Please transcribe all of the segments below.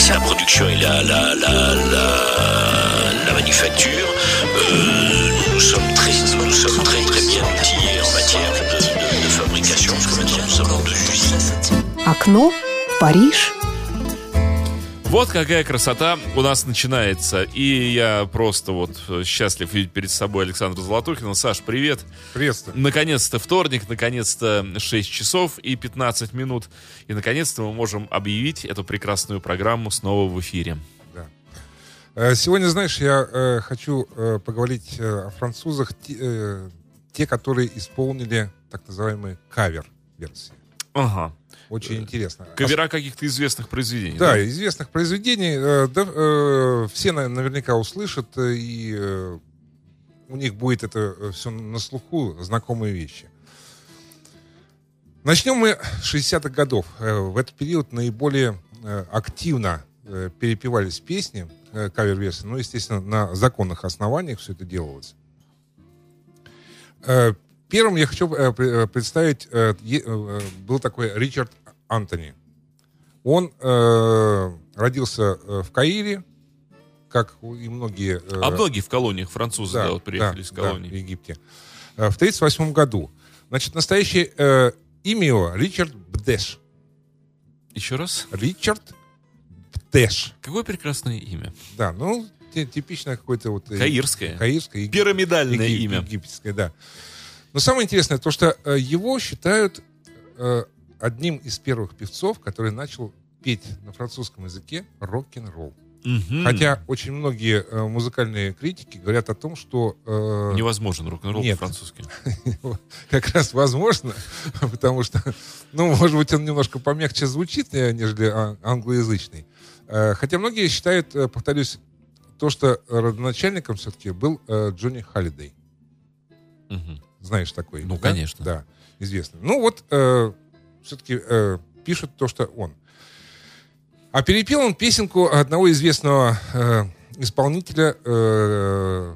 c'est la production et la, la, la, la, la manufacture. Euh, nous sommes très, nous sommes très, très bien outillés en matière de, de, de fabrication, parce que maintenant nous avons deux usines. Acno, Paris. Вот какая красота у нас начинается. И я просто вот счастлив видеть перед собой Александра Золотухина. Саш, привет. Приветствую. Наконец-то вторник, наконец-то 6 часов и 15 минут. И наконец-то мы можем объявить эту прекрасную программу снова в эфире. Да. Э, Сегодня, знаешь, я э, хочу э, поговорить э, о французах, те, э, те, которые исполнили так называемые кавер-версии. Ага. Очень интересно. Кавера каких-то известных произведений. Да, известных произведений. э, да, э, все на- наверняка услышат, э, и э, у них будет это все на слуху, знакомые вещи. Начнем мы с 60-х годов. Э, В этот период наиболее э, активно э, перепевались песни, э, кавер-версии, ну, естественно, на законных основаниях все это делалось. Э, Первым я хочу э, пре- э, представить, э, э, был такой Ричард Антони. Он э, родился э, в Каире, как и многие... э, А многие в колониях французы да, вот приехали да, из да, колонии. в Египте. Э, В 1938 году. Значит, настоящее э, имя его Ричард Бдеш. Еще раз. Ричард Бдеш. Какое прекрасное имя. Да, ну, ти- типичное какое-то вот... Каирское. Каирское. еги- Пирамидальное еги- имя. Египетское, да. Но самое интересное, то, что э, его считают э, одним из первых певцов, который начал петь на французском языке рок-н-ролл. Мгм. Хотя очень многие э, музыкальные критики говорят о том, что э, Невозможен рок-н-ролл по-французски. как раз возможно, потому что, ну, может быть, он немножко помягче звучит, э, нежели а- англоязычный. Э, Хотя многие считают, э, повторюсь, то, что родоначальником все-таки был э, Джонни Халлидей. Знаешь такой? Ну, да? конечно. Да, известный. Ну, вот все-таки пишут то, что он. А перепел он песенку одного известного э, исполнителя, э,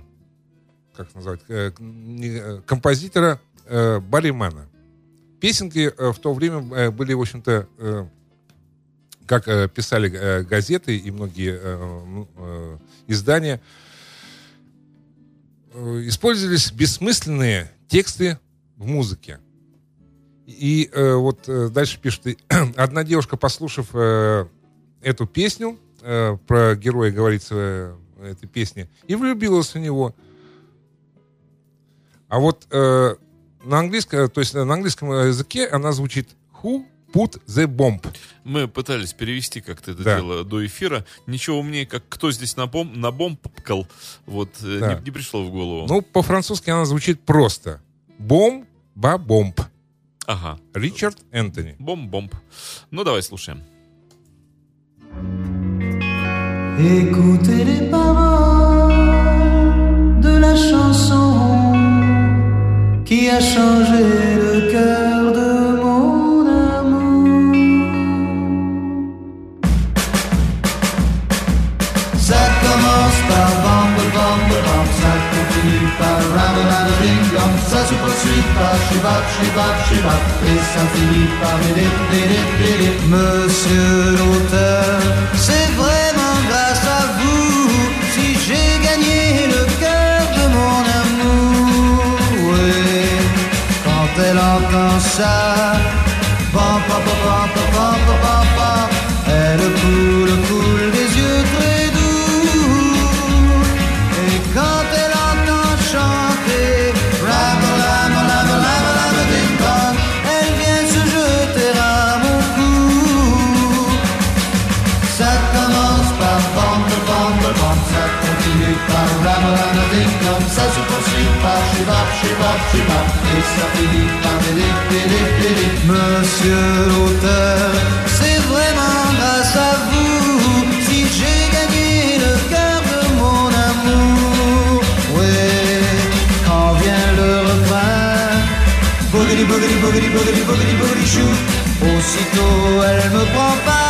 как назвать, э, не- э, композитора э, Барри Мэна. Песенки э, в то время э, были, в общем-то, э, как э, писали э, газеты и многие э, м, э, издания, э, использовались бессмысленные тексты в музыке. И э, вот э, дальше пишет, одна девушка, послушав э, эту песню, э, про героя говорится э, этой песни, и влюбилась в него. А вот э, на английском, то есть на английском языке она звучит Who put the bomb? Мы пытались перевести как-то это Да. дело до эфира. Ничего умнее, как кто здесь на бом, на бомбкал, вот э, Да. не, не пришло в голову. Ну, по-французски она звучит просто. Бом, ба, бомб. Ага. Ричард Энтони. Бомб-бомб. Ну, давай слушаем. Écoutez les paroles de la chanson qui a changé le cœur de se poursuit par shibap shibap shibap et ça finit par. Monsieur l'auteur, c'est vraiment grâce à vous si j'ai gagné le cœur de mon amour. Oui, quand elle entend ça, par ram ram ding dong Ça se poursuit par shibap shibap shibap Et ça finit par bidip bidip bidip Monsieur l'auteur C'est vraiment grâce à vous Si j'ai gagné le cœur de mon amour. Ouais, quand vient le refrain Boogity boogity boogity boogity boogity boogity shoot Aussitôt elle me prend par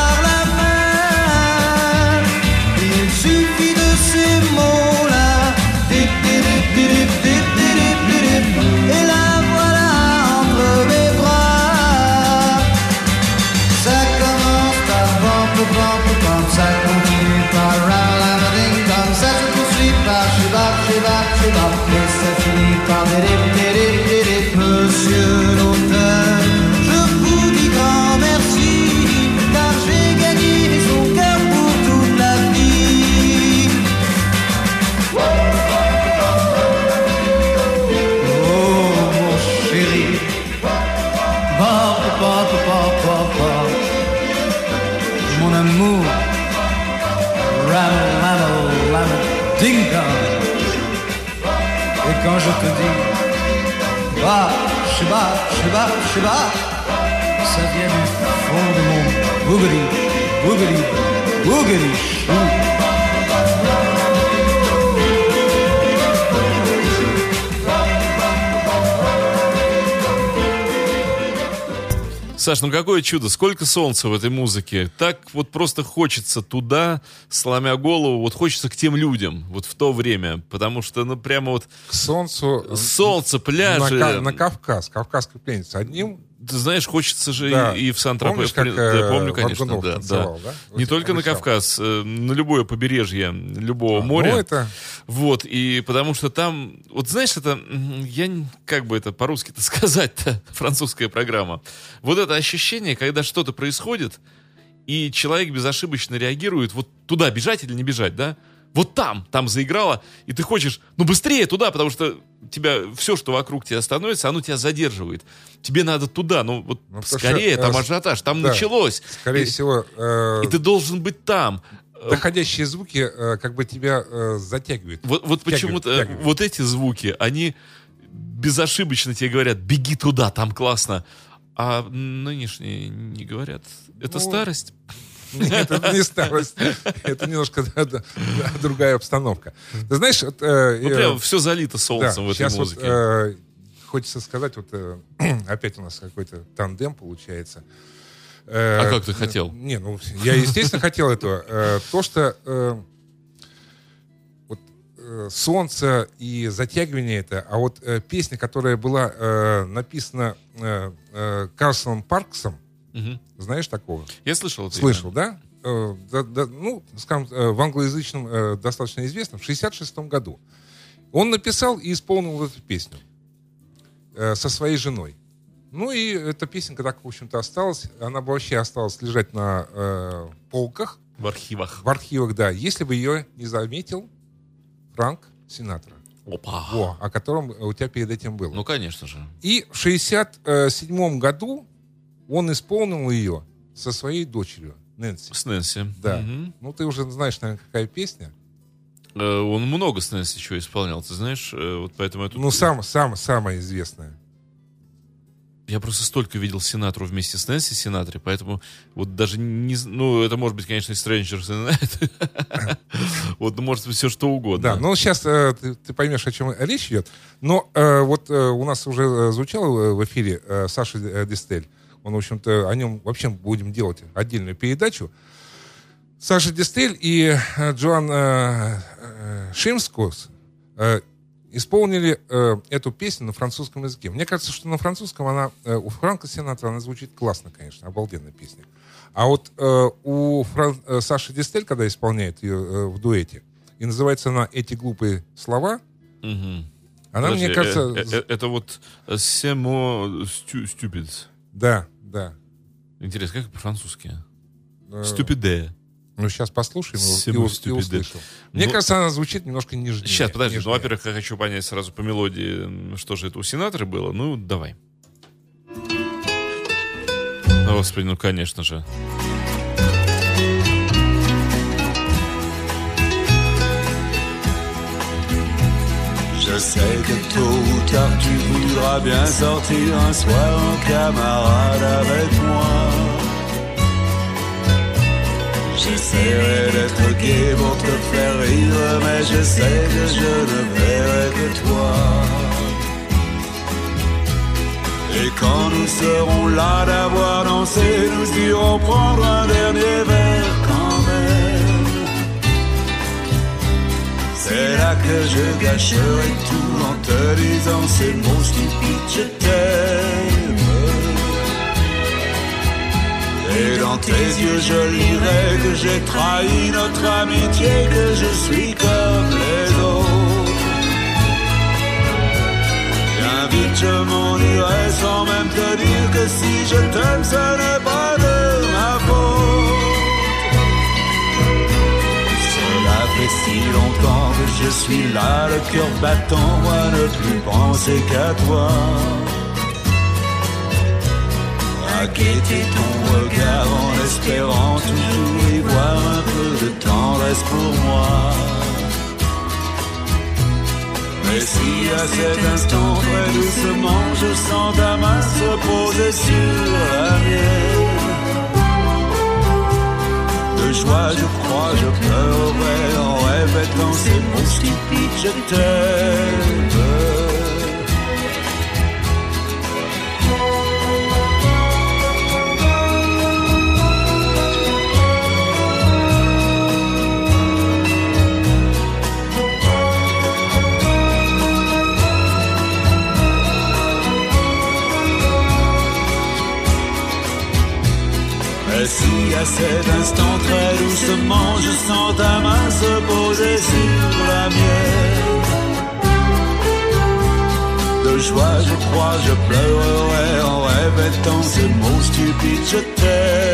dit Bah, Shiba, Shiba, je Ça vient du fond de mon Саш, ну какое чудо, сколько солнца в этой музыке. Так вот просто хочется туда, сломя голову, вот хочется к тем людям, вот в то время. Потому что, ну, прямо вот К солнцу. солнце, На, пляжи. Ка- на Кавказ, Кавказская пленница. Одним Ты знаешь, хочется же Да. и, и в Сан-Тропе. Помнишь, как, да, э, помню, конечно, Варгунов да, да. танцевал, да? Не Вот только на обещал. Кавказ, э, на любое побережье любого А, моря. ну, это- Вот, и потому что там, вот знаешь, это, я, не- как бы это по-русски-то сказать-то, французская программа. Вот это ощущение, когда что-то происходит, и человек безошибочно реагирует, вот туда бежать или не бежать, да? Вот там, там заиграло, и ты хочешь, ну быстрее туда, потому что тебя, все, что вокруг тебя становится, оно тебя задерживает. Тебе надо туда, ну вот Ну, скорее, что, там э, ажиотаж, там да. началось. скорее и, всего, э, и ты должен быть там. доходящие звуки э, как бы тебя э, затягивают. Вот, вот почему-то э, вот эти звуки, они безошибочно тебе говорят, беги туда, там классно. А нынешние не говорят. Это Ну, старость. Нет, это не старость. Это немножко другая обстановка. Ты знаешь, э, Ну, прям все залито солнцем в этой музыке. э, хочется сказать, вот э, опять у нас какой-то тандем получается. А как ты хотел? Не, ну, я, естественно, хотел этого. То, что солнце и затягивание это, а вот э, песня, которая была э, написана э, э, Карлсоном Парксом, Знаешь такого? Я слышал это. Слышал, да? Э, да- да, ну, скажем, э, в англоязычном э, достаточно известном, в 66 году. Он написал и исполнил эту песню э, со своей женой. Ну и эта песенка так, в общем-то, осталась. Она бы вообще осталась лежать на э, полках, В архивах. в архивах, да, если бы ее не заметил Франк Синатра, Опа. во, о котором у тебя перед этим было. Ну, конечно же. И в 67 году он исполнил ее со своей дочерью Нэнси. С Нэнси. Да. Мгм. Ну, ты уже знаешь, наверное, какая песня. Э, Он много с Нэнси чего исполнял, ты знаешь, э, вот поэтому я тут... Ну, сам, сам, самая известная. Я просто столько видел Синатру вместе с Нэнси Синатри, поэтому вот даже не... Ну, это может быть, конечно, и Strangers in. Вот, может быть, все что угодно. Да, ну сейчас ты, ты поймешь, о чем речь идет. Но э, вот э, у нас уже э, звучал э, в эфире э, Саша э, Дистель. Он, в общем-то, о нем вообще будем делать отдельную передачу. Саша Дистель и э, Джоан э, э, Шимскус э, исполнили э, эту песню на французском языке. Мне кажется, что на французском она, э, у Франка Сенатора она звучит классно, конечно, обалденная песня. А вот э, у Фран- э, Саши Дистель, когда исполняет ее э, в дуэте, и называется она «Эти глупые слова», Мгм. она, Подожди, мне кажется... э, э, э, Это вот Семо Stupid. Да, да. Интересно, как по-французски? Э, Stupide. Ну, сейчас послушаем Сему и, и ступиде. услышим. Мне Ну, кажется, она звучит немножко нежнее. Сейчас, подожди. Ну, нежнее. во-первых, я хочу понять сразу по мелодии, что же это у Синатры было. Ну, давай. Господи, ну, конечно же. Je sais que tôt ou tard tu voudras bien sortir un soir en camarade avec moi. J'essaierai d'être gai pour te faire rire, mais je sais que je ne verrai que toi. Et quand nous serons là d'avoir dansé, nous irons prendre un dernier C'est là que je gâcherai tout en te disant ces mots stupides, je t'aime. Et dans tes yeux je lirai que j'ai trahi notre amitié, que je suis comme les autres. Bien vite je m'en irai sans même te dire que si je t'aime ce n'est pas je suis là, le cœur battant, moi ne plus penser qu'à toi. À ton regard en espérant toujours y voir un peu de tendresse pour moi. Et si à cet instant très doucement je sens ta main se poser sur la mienne joie je crois je pleurerai en répétant ces mots stupides je t'aime À cet instant très doucement je sens ta main se poser sur la mienne. De joie je crois je pleurerai en répétant ces mots stupides je t'aime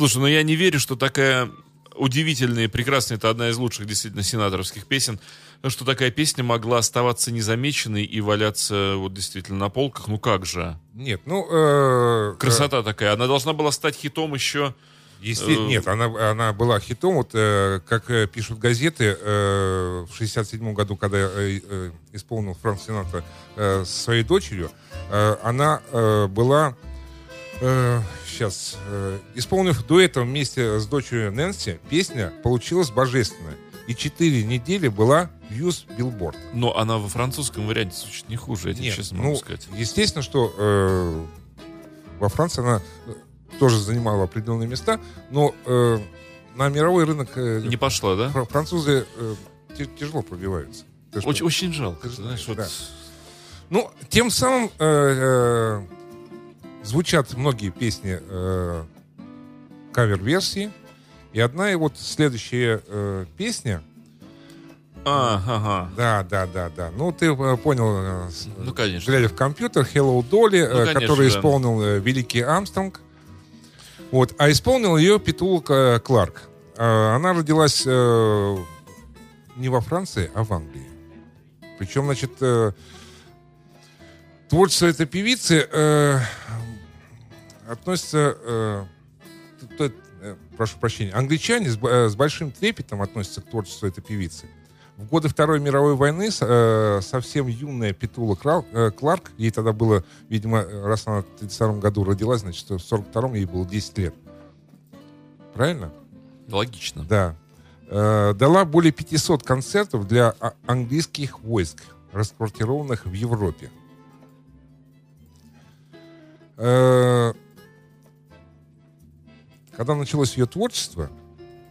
Слушай, ну я не верю, что такая удивительная и прекрасная, это одна из лучших действительно сенаторских песен, что такая песня могла оставаться незамеченной и валяться вот действительно на полках. Ну как же? Нет, ну... э, Красота такая. Она должна была стать хитом еще... Есте- Э, Нет, она, она была хитом. Вот э, как э, пишут газеты, э, в 67 году, когда э, э, исполнил Франк Синатра э, со своей дочерью, э, она э, была, э, сейчас, э, исполнив дуэтом вместе с дочерью Нэнси, песня получилась божественная. И четыре недели была Views Billboard. Но она во французском варианте звучит не хуже, я тебе Нет, честно ну, могу сказать. естественно, что э, во Франции она э, тоже занимала определенные места, но э, на мировой рынок э, Не пошла, да? фра- французы э, тяжело пробиваются. Что? Очень, очень жалко, Ты знаешь, вот... да. Ну, тем самым э, э, звучат многие песни э, кавер-версии. И одна и вот следующая э, песня, А, ага. да, да, да, да. Ну, ты э, понял, э, Ну, конечно. глядя в компьютер, Hello Dolly, э, конечно, который да. исполнил э, великий Амстронг. Вот, а исполнил ее Петул К- Кларк. А, Она родилась э, не во Франции, а в Англии. Причем, значит, э, творчество этой певицы относится... э, т- т- э, прошу прощения. Англичане с, э, с большим трепетом относятся к творчеству этой певицы. В годы Второй мировой войны э, совсем юная Петула Крал- э, Кларк, ей тогда было, видимо, раз она в 1932 году родилась, значит, в 1942 ей было 10 лет. Правильно? Логично. Да. Э, дала более 500 концертов для а- английских войск, расквартированных в Европе. Э, когда началось ее творчество,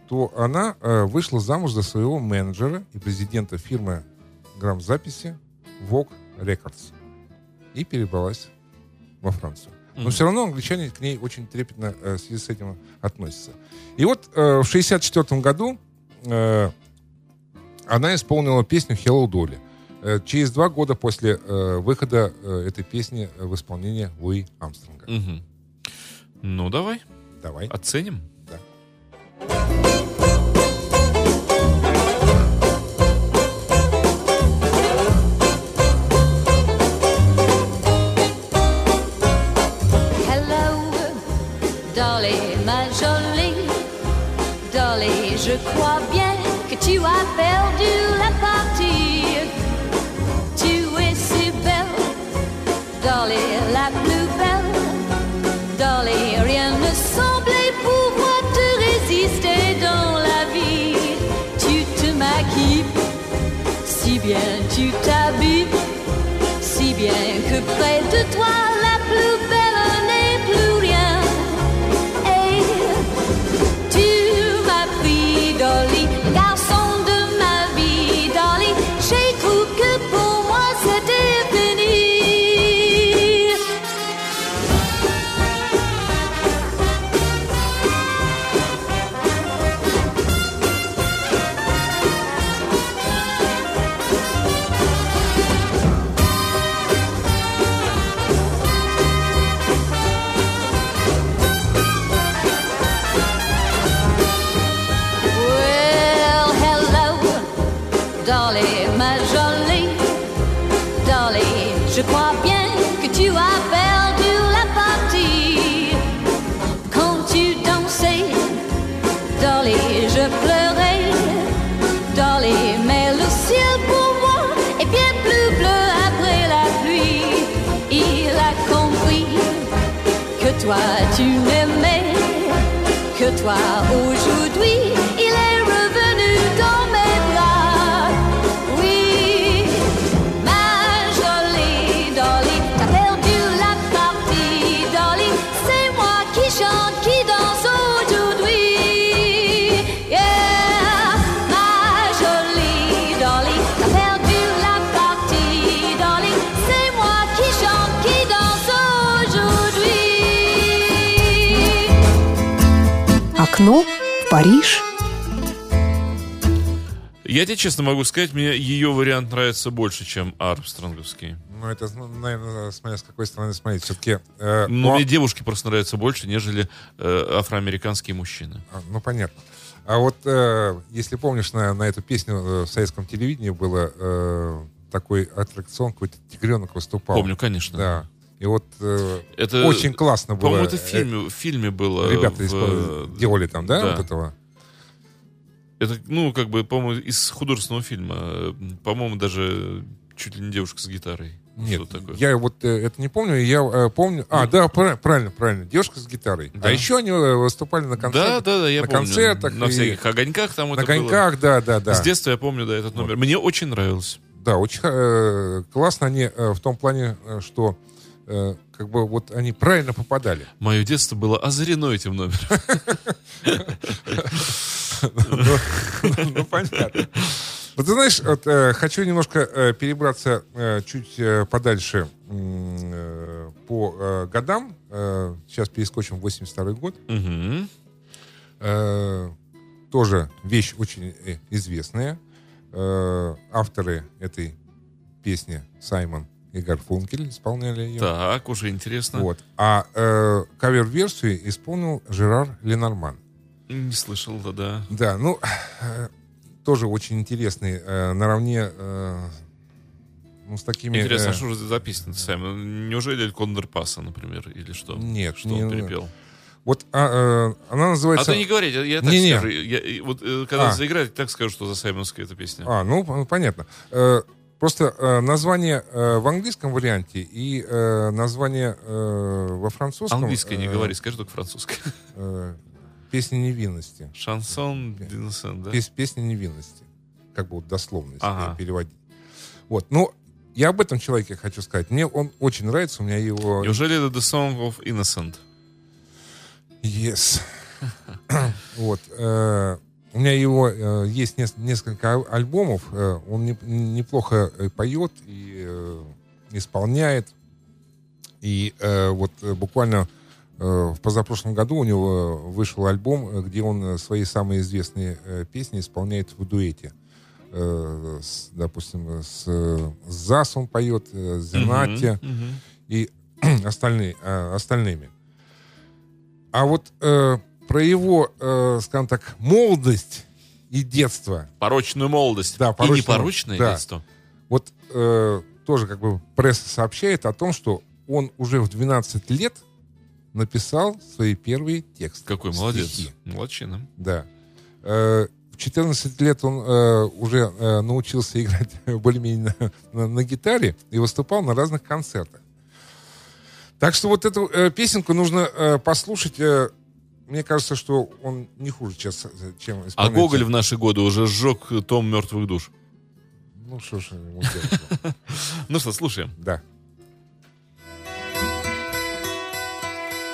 то она э, вышла замуж за своего менеджера и президента фирмы грамзаписи Vogue Records и перебралась во Францию. Но Мгм. все равно англичане к ней очень трепетно э, в связи с этим относятся. И вот э, в 1964 году э, она исполнила песню «Hello Dolly». Э, через два года после э, выхода э, этой песни в исполнении Луи Амстронга. Мгм. Ну, давай, Давай. оценим. Да. Hello, Dolly, ma jolie. Dolly, je crois bien que tu as perdu tu t'habilles si bien que près toi tu m'aimais, que toi aujourd'hui Париж. Я тебе честно могу сказать, мне ее вариант нравится больше, чем Армстронговский. Ну, это, наверное, смотря с какой стороны смотреть. Все-таки... э, Но ну, мне девушки просто нравятся больше, нежели э, афроамериканские мужчины. а, ну, понятно. А вот, э, если помнишь, на, на эту песню э, в советском телевидении было э, такой аттракцион, какой-то тигренок выступал. Помню, конечно. Да. И вот э, Это, очень классно было. По-моему, это в Э, фильме, в фильме было. Ребята в, испо- делали там, да, да. вот этого? Это, ну, как бы, по-моему, из художественного фильма. Э, По-моему, даже чуть ли не девушка с гитарой. Нет, Что такое? я вот э, это не помню. Я э, помню... А, да, пра- правильно, правильно. Девушка с гитарой. Да. А еще они э, выступали на Да, концертах. да, да, я на помню. концертах На и всяких огоньках там На это было. коньках, да, да, да. С детства я помню, да, этот номер. Мне очень нравился. Да, очень э, классно они э, в том плане, э, что э, как бы вот они правильно попадали. Мое детство было озарено этим номером. Ну, ну, понятно. Вот ты знаешь, вот, э, хочу немножко э, перебраться э, чуть э, подальше э, по э, годам. Э, сейчас перескочим в 82 год. Э, тоже вещь очень э, известная. Э, авторы этой песни Саймон и Гарфункель исполняли ее. Так, уже интересно. Вот. А э, кавер-версию исполнил Жерар Ленорман. Не слышал, да, да. Да, ну, э, тоже очень интересный. э, наравне э, ну, с такими... Интересно, э, а что же за песня Саймон? Неужели Эль Кондор Паса, например, или что? Нет, Что не- он перепел? Вот а, э, она А называется... ты не говори, я, я так Не-не. скажу. Я- и вот э, когда А. заиграть, так скажу, что за Саймоновская эта песня. А, ну, п- понятно. Э, просто э, название э, в английском варианте и э, название э, во французском... Английское не э, говори, скажи только французское. э, «Песня невинности». Шансон Динсен, да? Пес- «Песня невинности». Как бы вот дословно, если Ага. переводить. Вот, ну, я об этом человеке хочу сказать. Мне он очень нравится, у меня его... Неужели это The Song of Innocent? Yes. вот. э, у меня его э, есть нес- несколько ал- альбомов. э, он не- неплохо э, поет и э, исполняет. И э, вот э, буквально э, в позапрошлом году у него вышел альбом, э, где он свои самые известные э, песни исполняет в дуэте. Э, с, допустим, с, с Зас он поет, э, Зенати Мгм, мгм. и остальные, э, остальными. А вот э, про его, э, скажем так, молодость и детство, Порочную молодость. Да, И порочную непорочное молодость, да. детство. вот э, тоже как бы пресса сообщает о том, что он уже в 12 лет написал свои первые тексты. Какой молодец. стихи. Молодчина. Да. Э, в 14 лет он э, уже э, научился играть более-менее на, на- на гитаре и выступал на разных концертах. Так что вот эту э, песенку нужно э, послушать. э, мне кажется, что он не хуже сейчас, чем А исполнитель. Гоголь в наши годы уже сжег том мертвых душ. Ну что ж ему делать? Ну что, слушаем. Да.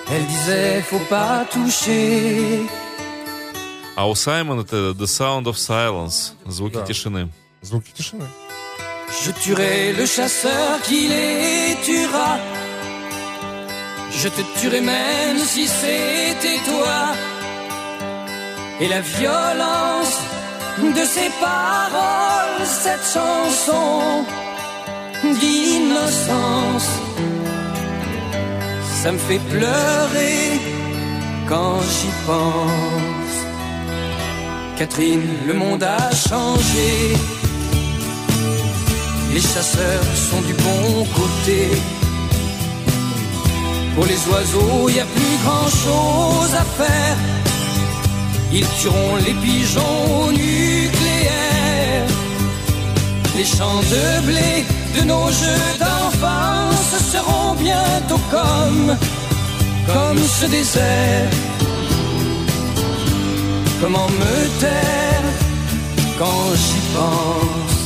Elle disait faut pas toucher. А у Саймона это The Sound of Silence. Звуки Да. тишины. Звуки тишины. Je tuerai le chasseur qui les tuera. Je te tuerai même si c'était toi. Et la violence de ces paroles, cette chanson d'innocence, ça me fait pleurer quand j'y pense. Catherine, le monde a changé. les chasseurs sont du bon côté. Pour les oiseaux, il a plus grand chose à faire. Ils tueront les pigeons nucléaires. Les champs de blé de nos jeux d'enfance seront bientôt comme, comme ce désert. Comment me taire quand j'y pense?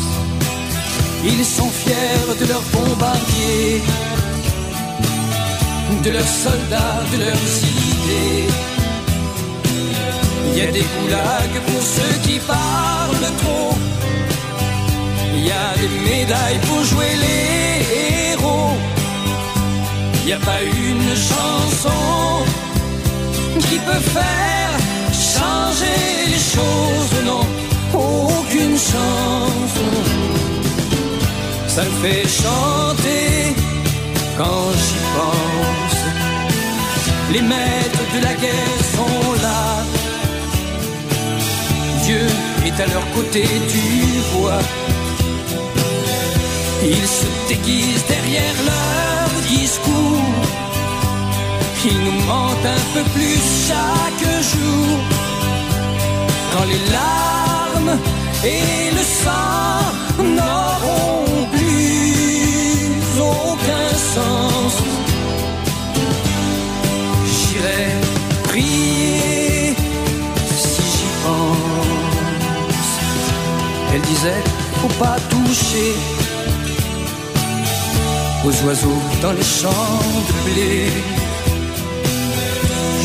Ils sont fiers de leurs bombardiers, de leurs soldats, de leurs idées. Il y a des goulags pour ceux qui parlent trop. Il y a des médailles pour jouer les héros. Il n'y a pas une chanson qui peut faire changer les choses, non, aucune chanson. Ça me fait chanter quand j'y pense. Les maîtres de la guerre sont là. Dieu est à leur côté, tu vois. Ils se déguisent derrière leur discours. Ils nous mentent un peu plus chaque jour. Quand les larmes et le sang n'auront Disait, faut pas toucher aux oiseaux dans les champs de blé.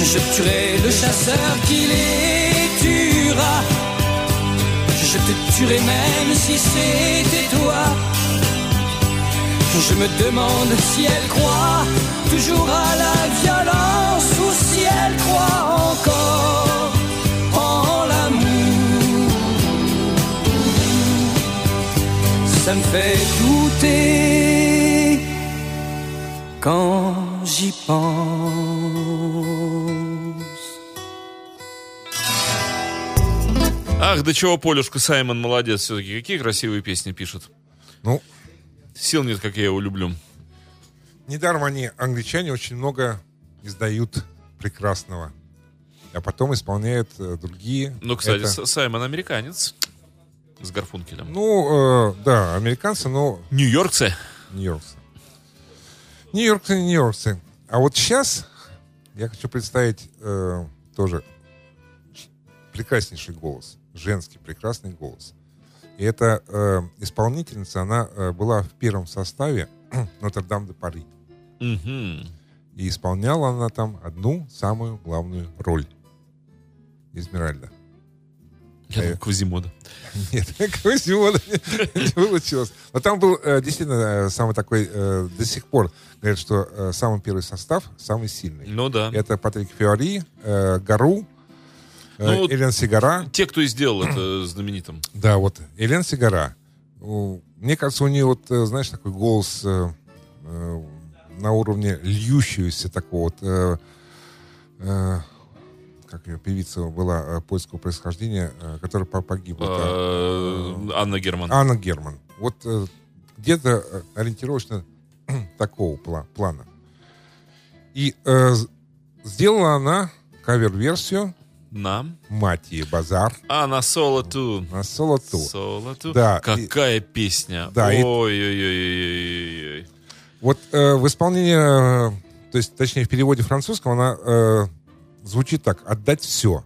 Je tuerai le chasseur qui les tuera. Je te tuerai même si c'était toi. Je me demande si elle croit toujours à la violence ou si elle croit encore Ça me fait douter quand j'y pense. Ах, до чего Полюшка Саймон молодец все-таки. Какие красивые песни пишет. Ну, Сил нет, как я его люблю. недаром они, англичане, очень много издают прекрасного. А потом исполняют э, другие. Ну, кстати, Это- Саймон американец. С Гарфункелем. Ну, э, да, американцы, но Нью-Йоркцы. Нью-Йоркцы. Нью-Йоркцы, Нью-Йоркцы. А вот сейчас я хочу представить э, тоже прекраснейший голос. Женский прекрасный голос. И эта э, исполнительница, она э, была в первом составе Нотр-Дам де Пари. Мгм. И исполняла она там одну самую главную роль. Измеральда. Я Э. думаю, Квазимода. Нет, Квазимода не получилось. Но там был э, действительно э, самый такой, э, до сих пор говорят, что э, самый первый состав самый сильный. Ну да. Это Патрик Фиори, э, Гару, э, Ну, Элен Сигара. Те, кто и сделал это знаменитым. Да, вот Элен Сигара. Мне кажется, у нее вот, э, знаешь, такой голос э, э, на уровне льющегося такого вот... как ее певица была э, польского происхождения, э, которая по- погибла. Э, Анна Герман. Анна Герман. Вот где-то ориентировочно такого пла- плана. И сделала она кавер-версию На. Матии Базар А, на соло ту. на соло ту. Соло ту. Да, Какая песня. Да, и- Ой-ой-ой-ой-ой. Вот э, в исполнении, э, то есть, точнее, в переводе французского она э, звучит так: отдать все.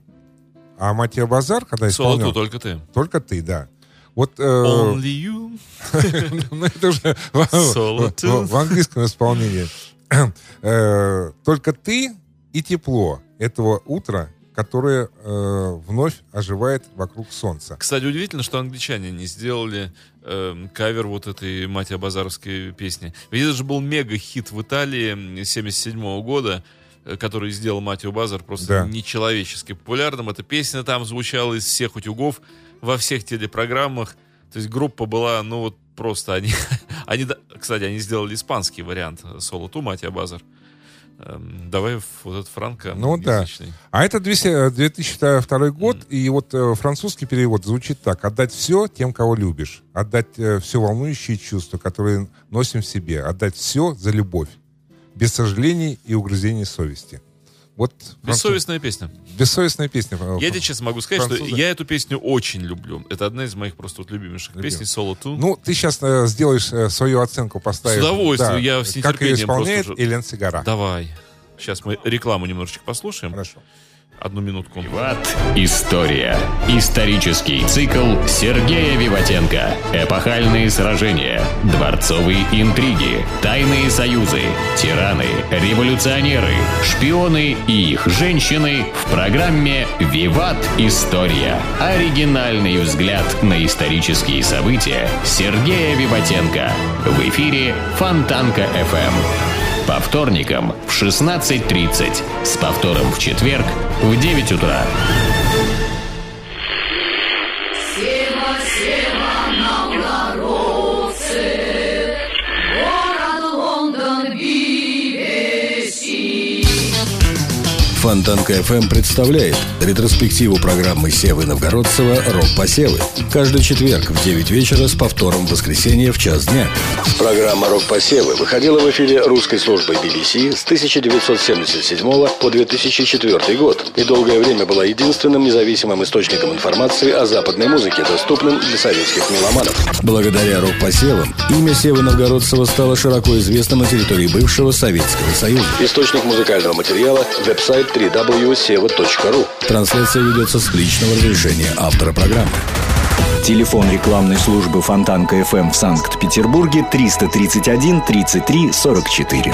А Матия Базар, когда Соло исполнял, ту, только ты. только ты, да. Вот э, Only you. ну, это уже в, в- английском исполнении. Э, Только ты и тепло этого утра, которое э, вновь оживает вокруг солнца. Кстати, удивительно, что англичане не сделали эм, кавер вот этой Матья Базаровской песни. Ведь это же был мега-хит в Италии 77 года, э, который сделал Матью Базар просто Да. нечеловечески популярным. Эта песня там звучала из всех утюгов, во всех телепрограммах. То есть группа была, ну вот просто они... они кстати, они сделали испанский вариант соло ту Матья Базар. Эм, Давай вот этот франко Ну да. А это 200, э, 2002 год, и вот э, французский перевод звучит так. «Отдать все тем, кого любишь. Отдать все волнующие чувства, которые носим в себе. Отдать все за любовь. Без сожалений и угрызений совести». Вот француз- Бессовестная песня. Бессовестная песня. э, Я тебе честно могу сказать, французы. что я эту песню очень люблю. Это одна из моих просто вот любимейших Любим. песней Соло Ту. Ну, ты сейчас сделаешь э, свою оценку, поставишь. С удовольствием, я с Как ее исполняет Элен Сигара. Давай. Сейчас мы рекламу немножечко послушаем. Хорошо. Одну минутку. Виват. История. Исторический цикл Сергея Виватенко. Эпохальные сражения, дворцовые интриги, тайные союзы, тираны, революционеры, шпионы и их женщины в программе «Виват. История». Оригинальный взгляд на исторические события Сергея Виватенко. В эфире Фонтанка FM. По вторникам в 16.30. С повтором в четверг в 9 утра. Фонтанка FM представляет ретроспективу программы Севы Новгородцева «Рок-посевы». Каждый четверг в 9 вечера с повтором в воскресенье в час дня. Программа «Рок-посевы» выходила в эфире русской службы BBC с 1977 по 2004 год и долгое время была единственным независимым источником информации о западной музыке, доступным для советских меломанов. Благодаря «Рок-посевам» имя Севы Новгородцева стало широко известным на территории бывшего Советского Союза. Источник музыкального материала – веб-сайт www.seva.ru. Трансляция ведется с личного разрешения автора программы. Телефон рекламной службы Фонтанка ФМ в Санкт-Петербурге 331 33 44.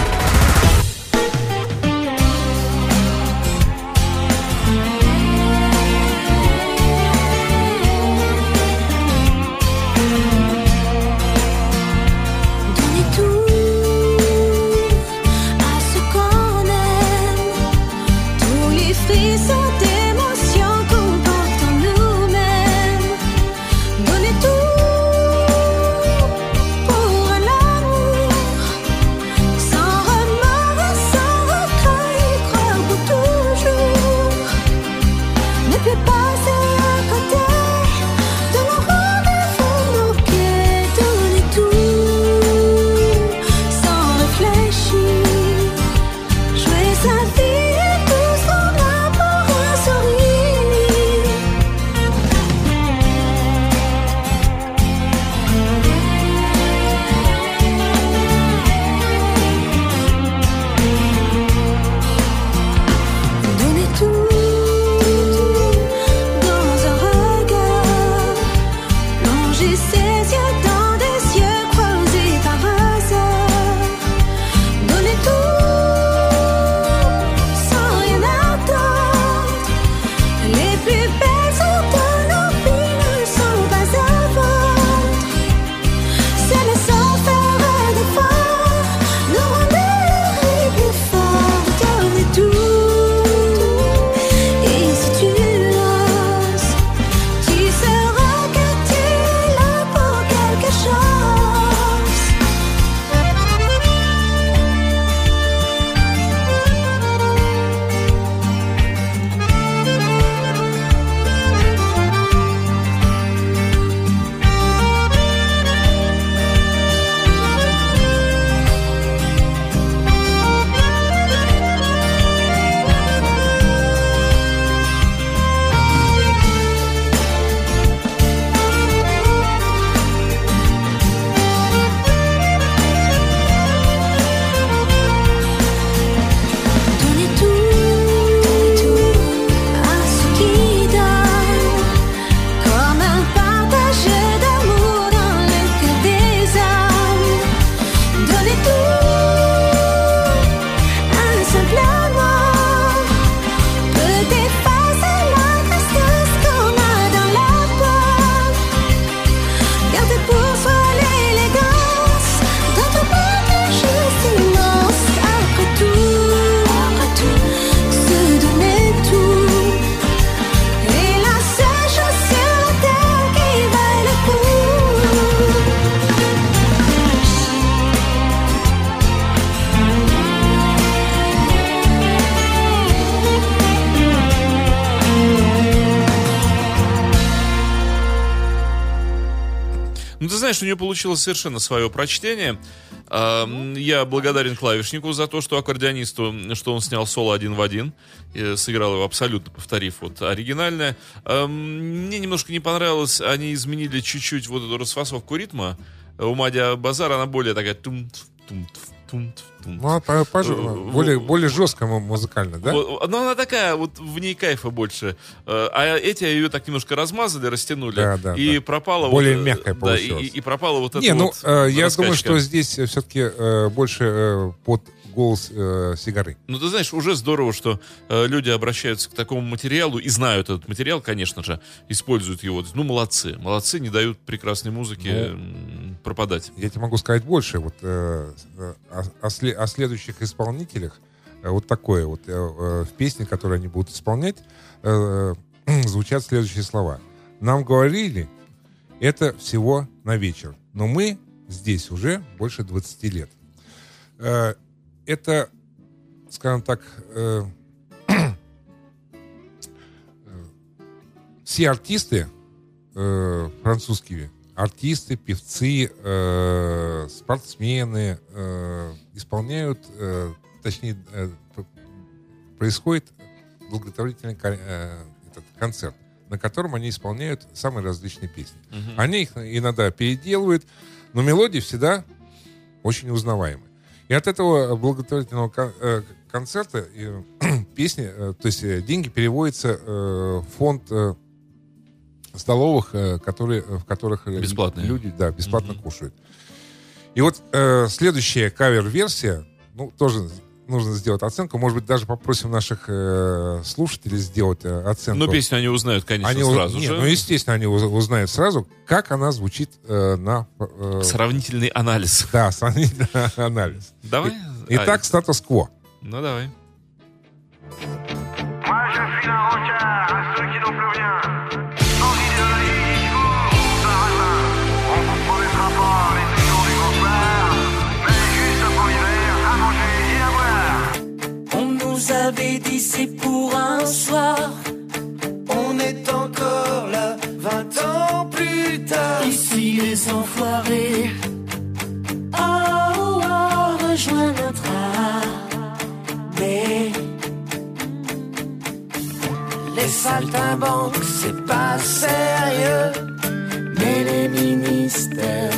Знаешь, у нее получилось совершенно свое прочтение. А, м, Я благодарен клавишнику за то, что аккордеонисту, что он снял соло один в один, сыграл его абсолютно повторив вот оригинальное. А, м, Мне немножко не понравилось, они изменили чуть-чуть вот эту расфасовку ритма. У Мадя Базар она более такая тум тум Ну, а пожи- Э, более, более жестко му- музыкально, да? но она такая, вот в ней кайфа больше. Э, А эти ее так немножко размазали, растянули. Да, да, и да. пропала Более вот, э, мягкая да, и, и пропала вот эта Не, ну, вот э, я раскачка. думаю, что здесь все-таки больше э, под голос э, сигары. Ну, ты знаешь, уже здорово, что э, люди обращаются к такому материалу и знают этот материал, конечно же, используют его. Ну, молодцы. Молодцы, не дают прекрасной музыке Ну, пропадать. Я тебе могу сказать больше. Вот, э, э, о, о сле- о следующих исполнителях э, вот такое вот э, э, в песне, которые они будут исполнять, э, звучат следующие слова. Нам говорили, это всего на вечер, но мы здесь уже больше 20 лет. Э, это, скажем так, э, все артисты э, французские, артисты, певцы, э, спортсмены э, исполняют, э, точнее, э, происходит благотворительный э, этот концерт, на котором они исполняют самые различные песни. Мгм. Они их иногда переделывают, но мелодии всегда очень узнаваемы. И от этого благотворительного кон- э, концерта э, песни, э, то есть э, деньги переводятся э, в фонд э, столовых, э, которые, в которых э, Бесплатные. люди да, бесплатно кушают. И вот э, следующая кавер-версия, ну, тоже нужно сделать оценку. Может быть, даже попросим наших э, слушателей сделать э, оценку. Ну, песню они узнают, конечно, Они сразу не, же. ну, естественно, они уз- узнают сразу, как она звучит э, на... э, Сравнительный анализ. да, сравнительный анализ. Давай. И- Итак, статус-кво. Ну, давай. Avait dit c'est pour un soir. On est encore là, 20 ans plus tard. Ici les enfoirés. Oh, oh, rejoins notre armée. Les saltimbanques, c'est pas sérieux. Mais les ministères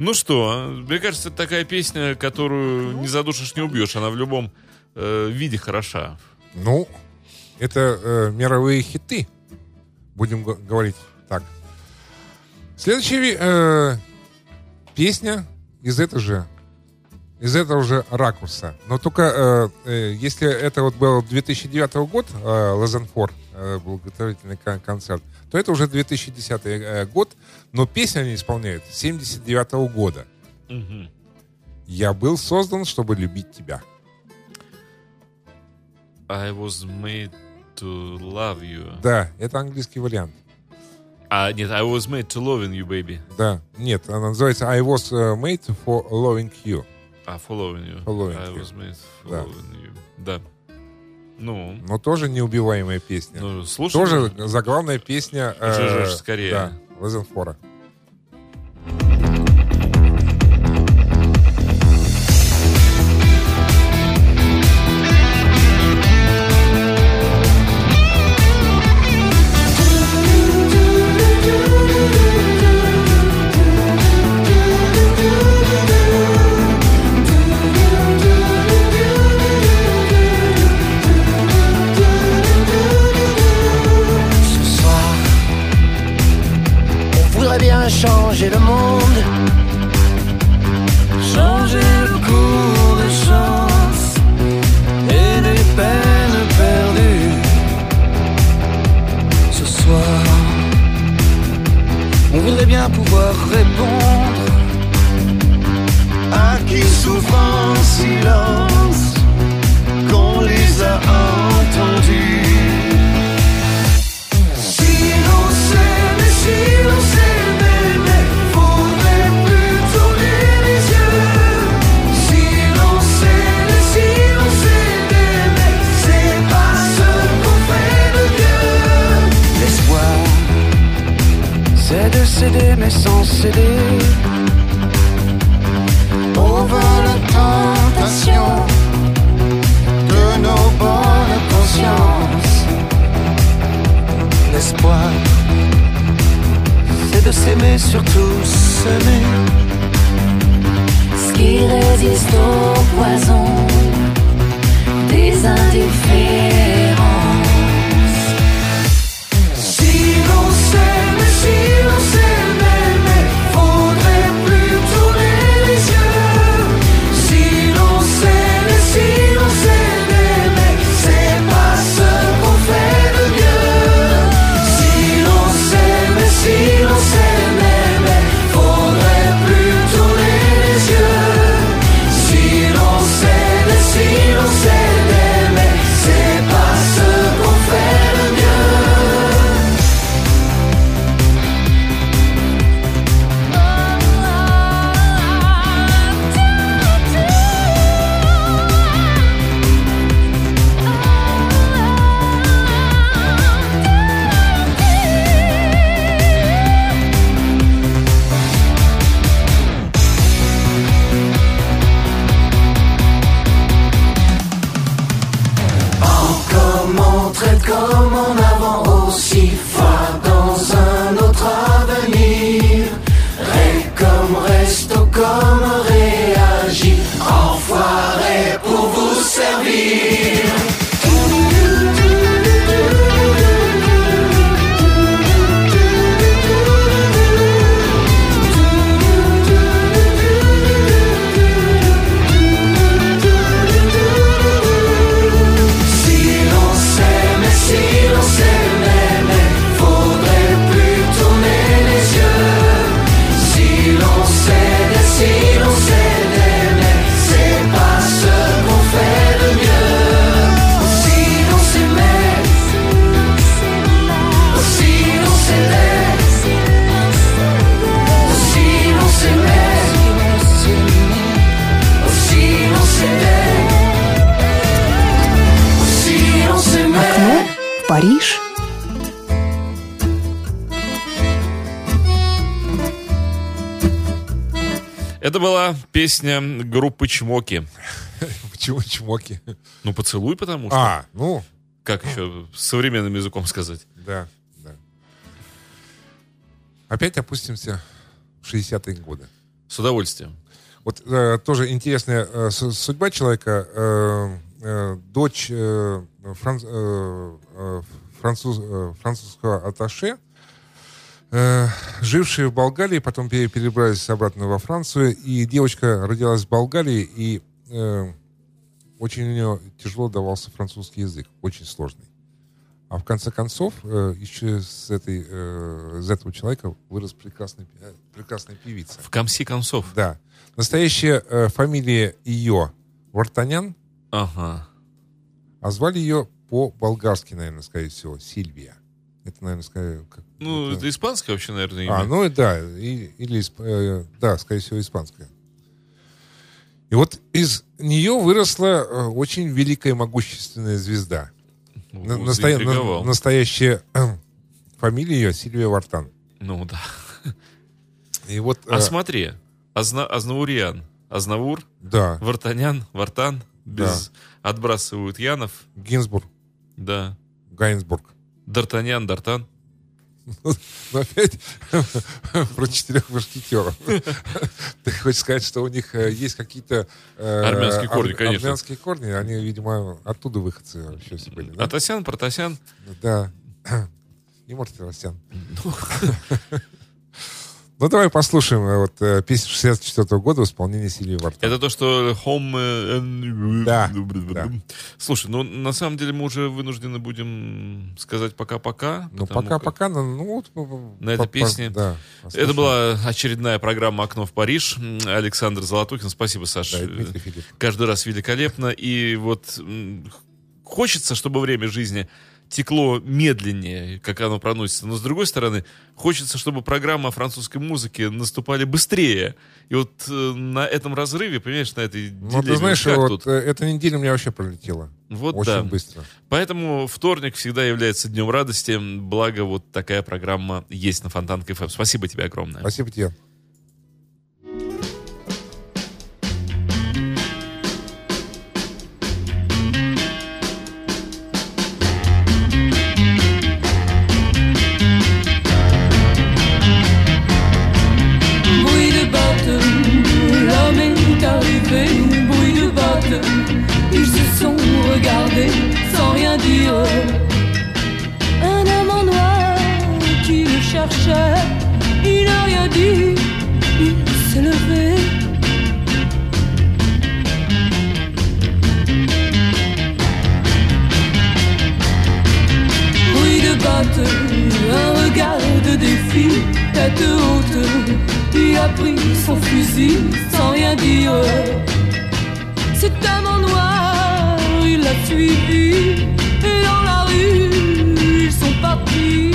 Ну что, мне кажется, это такая песня, которую не задушишь, не убьешь. Она в любом э, виде хороша. Ну, это э, мировые хиты. Будем говорить так. Следующая э, песня из этого же из этого же ракурса. Но только э, э, если это вот был 2009 год, э, Лазенфор, э, благотворительный кон- концерт, то это уже 2010 э, год, но песню они исполняют с 79 года. Я был создан, чтобы любить тебя. I was made to love you. Да, это английский вариант. А, нет, I was made to loving you, baby. Да, нет, она называется I was uh, made for loving you. А, following you. Following I you. was made for Да. you. Да. Ну, Но тоже неубиваемая песня. Ну, слушай, Тоже заглавная песня... э, скорее. Да, Лазенфора. Ce была песня группы Чмоки. Почему чмоки? Ну, поцелуй, потому что. А, ну, Как еще современным языком сказать? да, да. Опять опустимся в 60-е годы. С удовольствием. Вот э, тоже интересная э, судьба человека. Э, э, дочь э, фран- э, э, француз- э, французского атташе, э, жившие в Болгарии, потом пере- перебрались обратно во Францию, и девочка родилась в Болгарии, и э, очень у нее тяжело давался французский язык, очень сложный. А в конце концов, э, еще с этой, э, из этого человека вырос прекрасный, э, прекрасная певица. В комси концов. Да. Настоящая э, фамилия ее Вартанян, Ага. а звали ее по-болгарски, наверное, скорее всего, Сильвия. Это, наверное, скорее... как- Ну, это испанское вообще, наверное, имя. А, ну да, и- или, э, да, скорее всего, испанское. И вот из нее выросла э, очень великая могущественная звезда. Вот настоя- на- настоящая э, фамилия ее Сильвия Вартан. Ну да. И вот... А э, смотри, Азна, Азнауриан, Азнавур, Да. Вартанян, Вартан, без отбрасывают Янов, Гинзбург, да, Гайнсбург. Д'Артаньян, Д'Артан. Ну, опять про четырех мушкетеров. Ты хочешь сказать, что у них э, есть какие-то... э, Армянские корни, конечно. Армянские корни, они, видимо, оттуда выходцы вообще все были. Атасян, Протасян. Да. И Мартиросян. Ну, давай послушаем э, вот э, песню 64 года в исполнении Сильвии Вартан. Это то, что Home... э, Да, да. Слушай, ну на самом деле мы уже вынуждены будем сказать пока-пока. Ну, пока-пока, как ну, ну, вот... На этой песне. Да. Это была очередная программа «Окно в Париж». Александр Золотухин. Спасибо, Саш. Да. Каждый раз великолепно. И вот хочется, чтобы время жизни текло медленнее, как оно проносится. Но, с другой стороны, хочется, чтобы программы о французской музыке наступали быстрее. И вот э, на этом разрыве, понимаешь, на этой Ну, дилемме, ты знаешь, вот тут? э, эта неделя у меня вообще пролетела. Вот Очень да. быстро. Поэтому вторник всегда является днем радости. Благо, вот такая программа есть на Фонтан КФМ. Спасибо тебе огромное. Спасибо тебе. Sans rien dire. Un homme en noir qui le cherchait, il n'a rien dit, il s'est levé. Bruit de bottes, un regard de défi, tête haute, il a pris son fusil sans rien dire. Suivi, et dans la rue, ils sont partis.